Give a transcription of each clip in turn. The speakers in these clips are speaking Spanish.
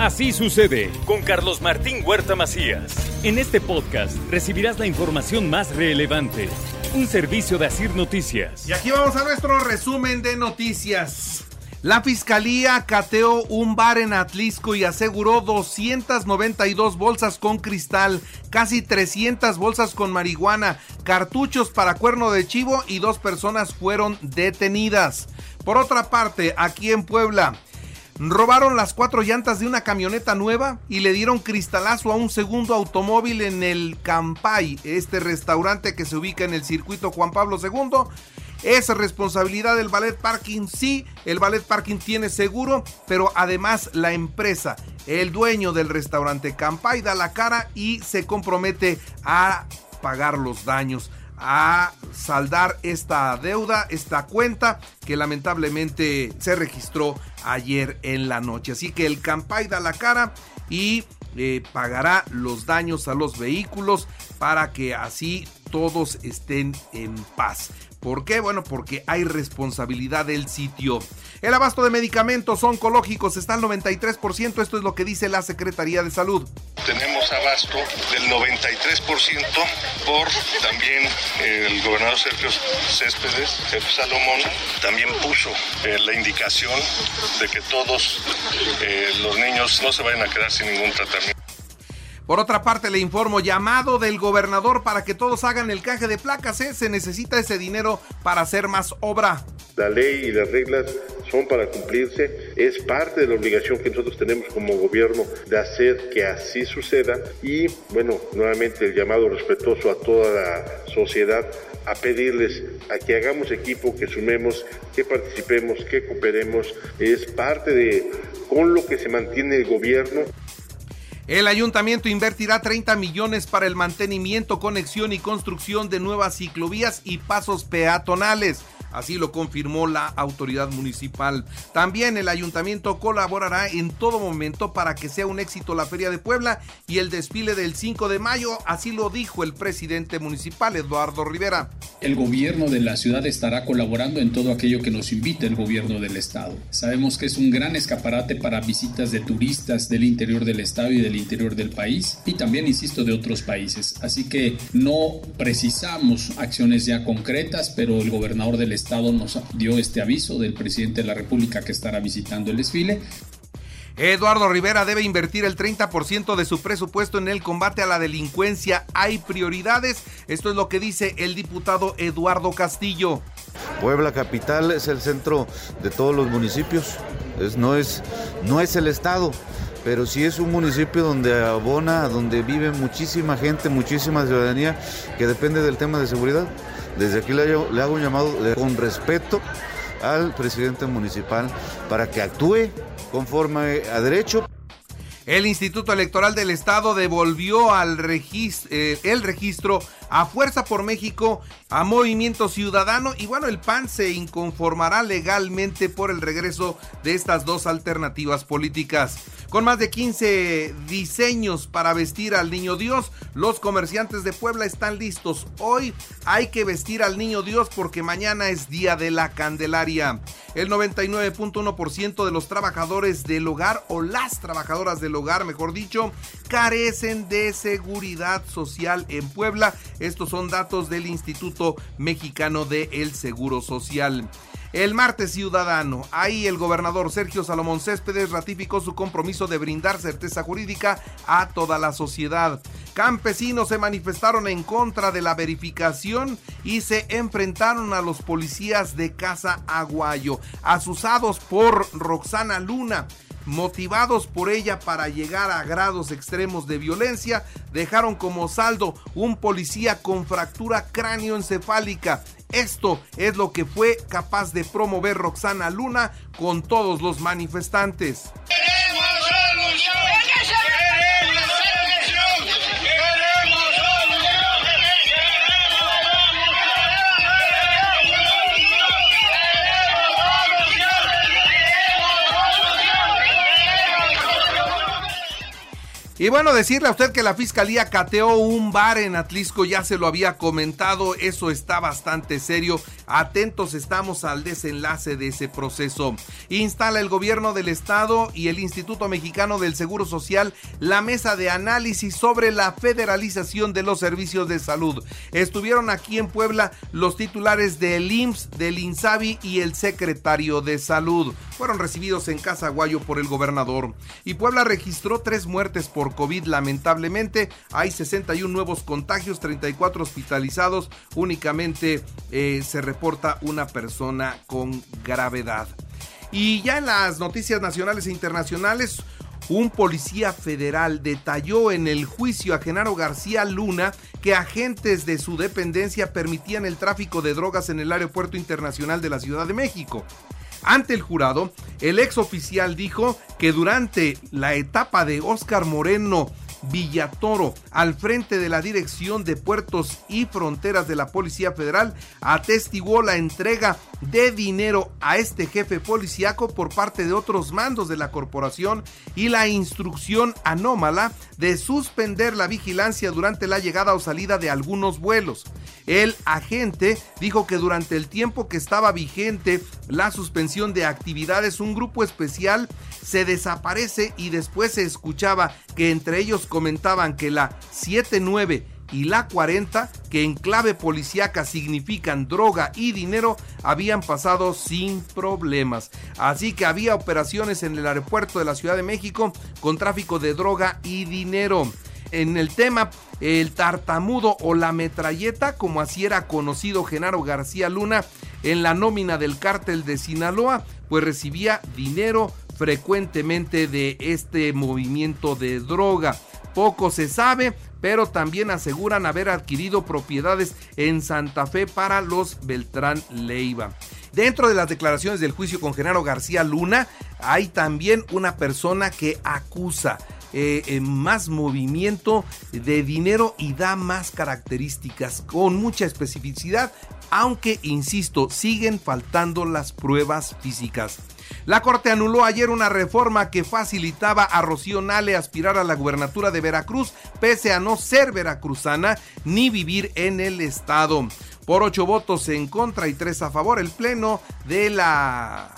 Así sucede con Carlos Martín Huerta Macías. En este podcast recibirás la información más relevante. Un servicio de Asir Noticias. Y aquí vamos a nuestro resumen de noticias. La fiscalía cateó un bar en Atlisco y aseguró 292 bolsas con cristal, casi 300 bolsas con marihuana, cartuchos para cuerno de chivo y dos personas fueron detenidas. Por otra parte, aquí en Puebla, robaron las cuatro llantas de una camioneta nueva y le dieron cristalazo a un segundo automóvil en el Campay, este restaurante que se ubica en el circuito Juan Pablo II ¿Es responsabilidad del ballet parking? Sí, el ballet parking tiene seguro, pero además la empresa, el dueño del restaurante Campay da la cara y se compromete a pagar los daños a saldar esta deuda, esta cuenta que lamentablemente se registró ayer en la noche. Así que el Campay da la cara y eh, pagará los daños a los vehículos para que así todos estén en paz. ¿Por qué? Bueno, porque hay responsabilidad del sitio. El abasto de medicamentos oncológicos está al 93%, esto es lo que dice la Secretaría de Salud. Tenemos abasto del 93% por también el gobernador Sergio Céspedes, Sergio Salomón, también puso eh, la indicación de que todos eh, los niños no se vayan a quedar sin ningún tratamiento. Por otra parte, le informo llamado del gobernador para que todos hagan el canje de placas. ¿eh? Se necesita ese dinero para hacer más obra. La ley y las reglas son para cumplirse. Es parte de la obligación que nosotros tenemos como gobierno de hacer que así suceda. Y bueno, nuevamente el llamado respetuoso a toda la sociedad a pedirles a que hagamos equipo, que sumemos, que participemos, que cooperemos. Es parte de con lo que se mantiene el gobierno. El ayuntamiento invertirá 30 millones para el mantenimiento, conexión y construcción de nuevas ciclovías y pasos peatonales. Así lo confirmó la autoridad municipal. También el ayuntamiento colaborará en todo momento para que sea un éxito la Feria de Puebla y el desfile del 5 de mayo. Así lo dijo el presidente municipal, Eduardo Rivera. El gobierno de la ciudad estará colaborando en todo aquello que nos invite el gobierno del estado. Sabemos que es un gran escaparate para visitas de turistas del interior del estado y del interior del país y también, insisto, de otros países. Así que no precisamos acciones ya concretas, pero el gobernador del estado nos dio este aviso del presidente de la República que estará visitando el desfile. Eduardo Rivera debe invertir el 30% de su presupuesto en el combate a la delincuencia. Hay prioridades. Esto es lo que dice el diputado Eduardo Castillo. Puebla Capital es el centro de todos los municipios. Es, no, es, no es el Estado, pero sí es un municipio donde abona, donde vive muchísima gente, muchísima ciudadanía que depende del tema de seguridad. Desde aquí le, hago un llamado con respeto al presidente municipal para que actúe conforme a derecho. El Instituto Electoral del Estado devolvió al eh, el registro a Fuerza por México, a Movimiento Ciudadano y bueno, el PAN se inconformará legalmente por el regreso de estas dos alternativas políticas. Con más de 15 diseños para vestir al Niño Dios, los comerciantes de Puebla están listos. Hoy hay que vestir al Niño Dios porque mañana es Día de la Candelaria. El 99.1% de los trabajadores del hogar o las trabajadoras del hogar, mejor dicho, carecen de seguridad social en Puebla. Estos son datos del Instituto Mexicano del el Seguro Social. El martes ciudadano, ahí el gobernador Sergio Salomón Céspedes ratificó su compromiso de brindar certeza jurídica a toda la sociedad. Campesinos se manifestaron en contra de la verificación y se enfrentaron a los policías de Casa Aguayo, asusados por Roxana Luna motivados por ella para llegar a grados extremos de violencia, dejaron como saldo un policía con fractura cráneoencefálica esto es lo que fue capaz de promover Roxana Luna con todos los manifestantes. ¡Queremos Y bueno, decirle a usted que la fiscalía cateó un bar en Atlisco, ya se lo había comentado, eso está bastante serio. Atentos estamos al desenlace de ese proceso. Instala el gobierno del estado y el Instituto Mexicano del Seguro Social la mesa de análisis sobre la federalización de los servicios de salud. Estuvieron aquí en Puebla los titulares del IMSS, del INSABI y el secretario de Salud. Fueron recibidos en Casa Guayo por el gobernador. Y Puebla registró tres muertes por COVID lamentablemente. Hay 61 nuevos contagios, 34 hospitalizados. Únicamente eh, se reporta una persona con gravedad. Y ya en las noticias nacionales e internacionales, un policía federal detalló en el juicio a Genaro García Luna que agentes de su dependencia permitían el tráfico de drogas en el aeropuerto internacional de la Ciudad de México. Ante el jurado, el ex oficial dijo que durante la etapa de Óscar Moreno Villatoro, al frente de la Dirección de Puertos y Fronteras de la Policía Federal, atestiguó la entrega de dinero a este jefe policíaco por parte de otros mandos de la corporación y la instrucción anómala de suspender la vigilancia durante la llegada o salida de algunos vuelos. El agente dijo que durante el tiempo que estaba vigente la suspensión de actividades, un grupo especial se desaparece y después se escuchaba que entre ellos comentaban que la 79 y la 40, que en clave policíaca significan droga y dinero, habían pasado sin problemas. Así que había operaciones en el aeropuerto de la Ciudad de México con tráfico de droga y dinero. En el tema, el tartamudo o la metralleta, como así era conocido Genaro García Luna, en la nómina del cártel de Sinaloa, pues recibía dinero frecuentemente de este movimiento de droga. Poco se sabe, pero también aseguran haber adquirido propiedades en Santa Fe para los Beltrán Leiva. Dentro de las declaraciones del juicio con Genaro García Luna, hay también una persona que acusa eh, más movimiento de dinero y da más características con mucha especificidad, aunque, insisto, siguen faltando las pruebas físicas. La Corte anuló ayer una reforma que facilitaba a Rocío Nale aspirar a la gubernatura de Veracruz, pese a no ser veracruzana ni vivir en el estado. Por ocho votos en contra y tres a favor, el Pleno de la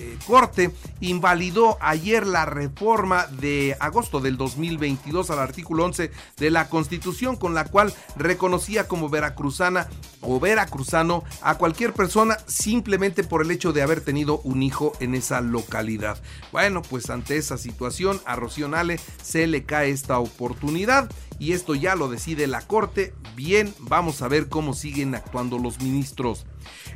eh, Corte invalidó ayer la reforma de agosto del 2022 al artículo 11 de la Constitución con la cual reconocía como veracruzana o veracruzano a cualquier persona simplemente por el hecho de haber tenido un hijo en esa localidad. Bueno, pues ante esa situación a Rocío Nale se le cae esta oportunidad y esto ya lo decide la Corte. Bien, vamos a ver cómo siguen actuando los ministros.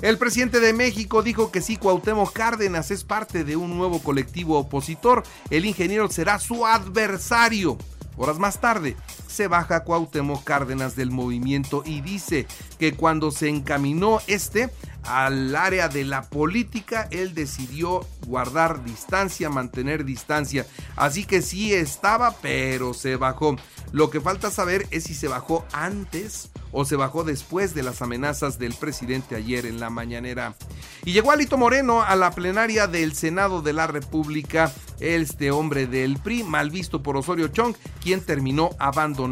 El presidente de México dijo que si Cuauhtémoc Cárdenas es parte de un nuevo colectivo opositor, el ingeniero será su adversario. Horas más tarde, se baja Cuauhtémoc Cárdenas del movimiento y dice que cuando se encaminó este al área de la política, él decidió guardar distancia, mantener distancia. Así que sí estaba, pero se bajó. Lo que falta saber es si se bajó antes o se bajó después de las amenazas del presidente ayer en la mañanera. Y llegó Alito Moreno a la plenaria del Senado de la República, este hombre del PRI, mal visto por Osorio Chong, quien terminó abandonando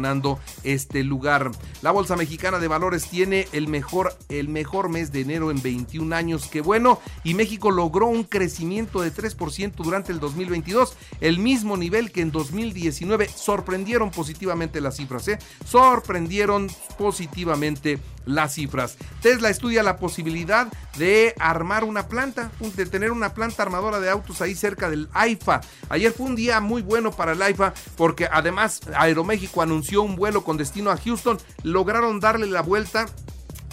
este lugar. La Bolsa Mexicana de Valores tiene el mejor, el mejor mes de enero en 21 años, que bueno, y México logró un crecimiento de 3% durante el 2022, el mismo nivel que en 2019. Sorprendieron positivamente las cifras, ¿eh? Sorprendieron positivamente las cifras. Tesla estudia la posibilidad de armar una planta, de tener una planta armadora de autos ahí cerca del AIFA. Ayer fue un día muy bueno para el AIFA porque además Aeroméxico anunció un vuelo con destino a Houston, lograron darle la vuelta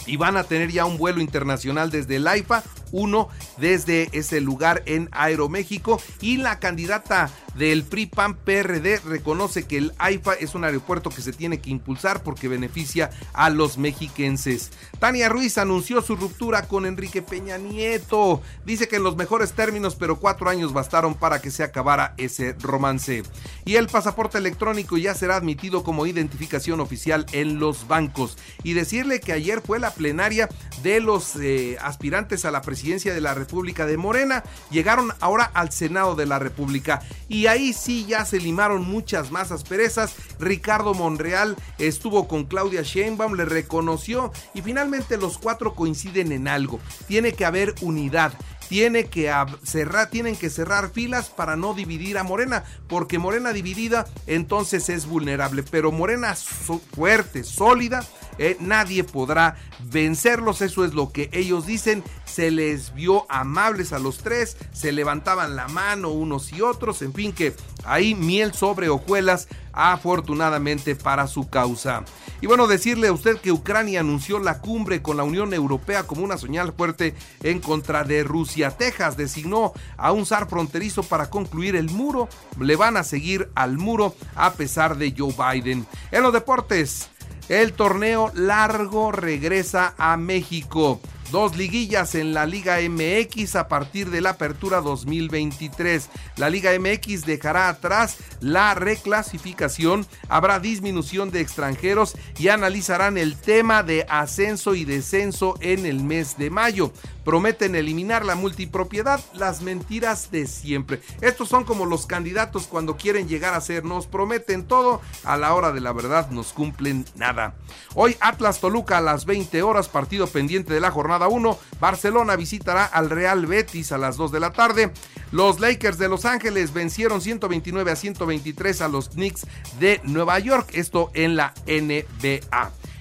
y van a tener ya un vuelo internacional desde el AIFA 1 desde ese lugar en Aeroméxico y la candidata del PRI-PAN-PRD reconoce que el AIFA es un aeropuerto que se tiene que impulsar porque beneficia a los mexiquenses. Tania Ruiz anunció su ruptura con Enrique Peña Nieto. Dice que en los mejores términos, pero cuatro años bastaron para que se acabara ese romance. Y el pasaporte electrónico ya será admitido como identificación oficial en los bancos. Y decirle que ayer fue la plenaria de los eh, aspirantes a la presidencia de la República de Morena. Llegaron ahora al Senado de la República. Y ahí sí ya se limaron muchas más asperezas. Ricardo Monreal estuvo con Claudia Sheinbaum, le reconoció y finalmente los cuatro coinciden en algo. Tiene que haber unidad tiene que cerrar, tienen que cerrar filas para no dividir a Morena, porque Morena dividida entonces es vulnerable, pero Morena fuerte, sólida, eh, nadie podrá vencerlos, eso es lo que ellos dicen, se les vio amables a los tres, se levantaban la mano unos y otros, en fin que ahí miel sobre hojuelas afortunadamente para su causa. Y bueno, decirle a usted que Ucrania anunció la cumbre con la Unión Europea como una señal fuerte en contra de Rusia. Texas designó a un zar fronterizo para concluir el muro. Le van a seguir al muro a pesar de Joe Biden. En los deportes, el torneo largo regresa a México. Dos liguillas en la Liga MX a partir de la apertura 2023. La Liga MX dejará atrás la reclasificación, habrá disminución de extranjeros y analizarán el tema de ascenso y descenso en el mes de mayo prometen eliminar la multipropiedad, las mentiras de siempre. Estos son como los candidatos cuando quieren llegar a ser, nos prometen todo, a la hora de la verdad nos cumplen nada. Hoy Atlas Toluca a las 20 horas, partido pendiente de la jornada 1, Barcelona visitará al Real Betis a las 2 de la tarde. Los Lakers de Los Ángeles vencieron 129 a 123 a los Knicks de Nueva York, esto en la NBA.